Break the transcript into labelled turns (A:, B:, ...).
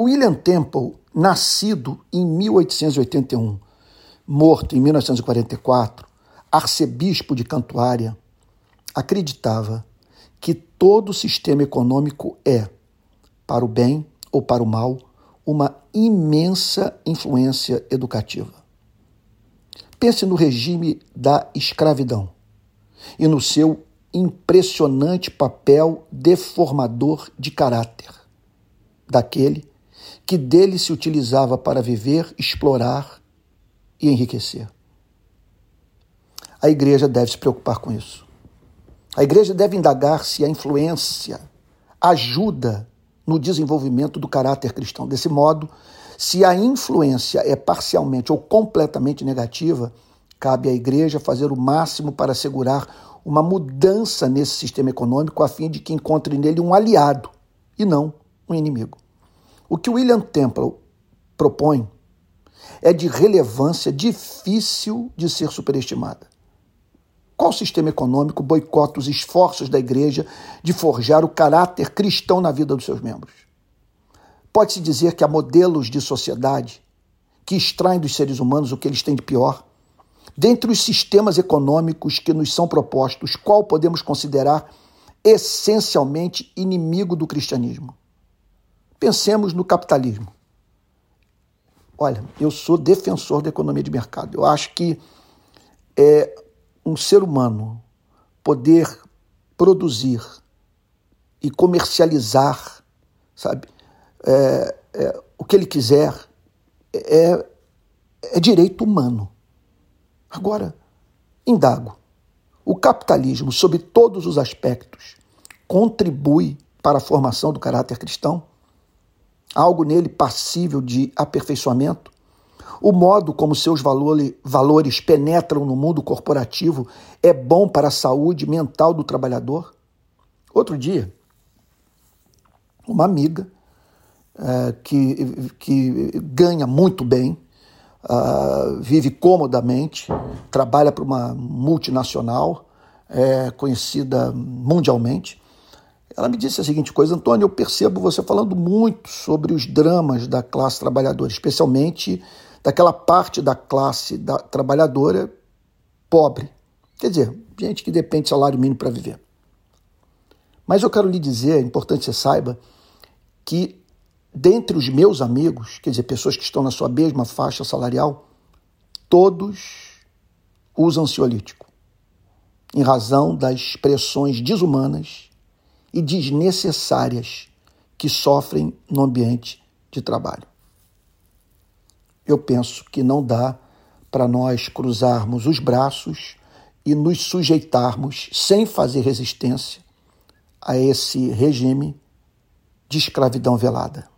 A: William Temple, nascido em 1881, morto em 1944, arcebispo de Cantuária, acreditava que todo sistema econômico é, para o bem ou para o mal, uma imensa influência educativa. Pense no regime da escravidão e no seu impressionante papel deformador de caráter daquele que dele se utilizava para viver, explorar e enriquecer. A igreja deve se preocupar com isso. A igreja deve indagar se a influência ajuda no desenvolvimento do caráter cristão. Desse modo, se a influência é parcialmente ou completamente negativa, cabe à igreja fazer o máximo para assegurar uma mudança nesse sistema econômico a fim de que encontre nele um aliado e não um inimigo. O que William Temple propõe é de relevância difícil de ser superestimada. Qual sistema econômico boicota os esforços da igreja de forjar o caráter cristão na vida dos seus membros? Pode-se dizer que há modelos de sociedade que extraem dos seres humanos o que eles têm de pior? Dentre os sistemas econômicos que nos são propostos, qual podemos considerar essencialmente inimigo do cristianismo? Pensemos no capitalismo. Olha, eu sou defensor da economia de mercado. Eu acho que é um ser humano poder produzir e comercializar, sabe, é, é, o que ele quiser é, é direito humano. Agora, indago. O capitalismo, sob todos os aspectos, contribui para a formação do caráter cristão? Algo nele passível de aperfeiçoamento? O modo como seus valores penetram no mundo corporativo é bom para a saúde mental do trabalhador? Outro dia, uma amiga é, que, que ganha muito bem, uh, vive comodamente, trabalha para uma multinacional é, conhecida mundialmente, ela me disse a seguinte coisa, Antônio, eu percebo você falando muito sobre os dramas da classe trabalhadora, especialmente daquela parte da classe da trabalhadora pobre. Quer dizer, gente que depende de salário mínimo para viver. Mas eu quero lhe dizer, é importante que você saiba, que dentre os meus amigos, quer dizer, pessoas que estão na sua mesma faixa salarial, todos usam ansiolítico, em razão das pressões desumanas e desnecessárias que sofrem no ambiente de trabalho. Eu penso que não dá para nós cruzarmos os braços e nos sujeitarmos sem fazer resistência a esse regime de escravidão velada.